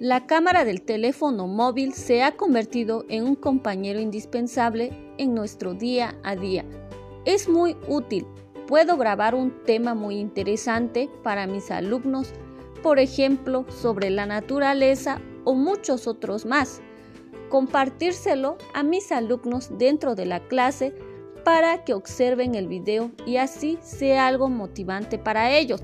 La cámara del teléfono móvil se ha convertido en un compañero indispensable en nuestro día a día. Es muy útil. Puedo grabar un tema muy interesante para mis alumnos, por ejemplo, sobre la naturaleza o muchos otros más. Compartírselo a mis alumnos dentro de la clase para que observen el video y así sea algo motivante para ellos.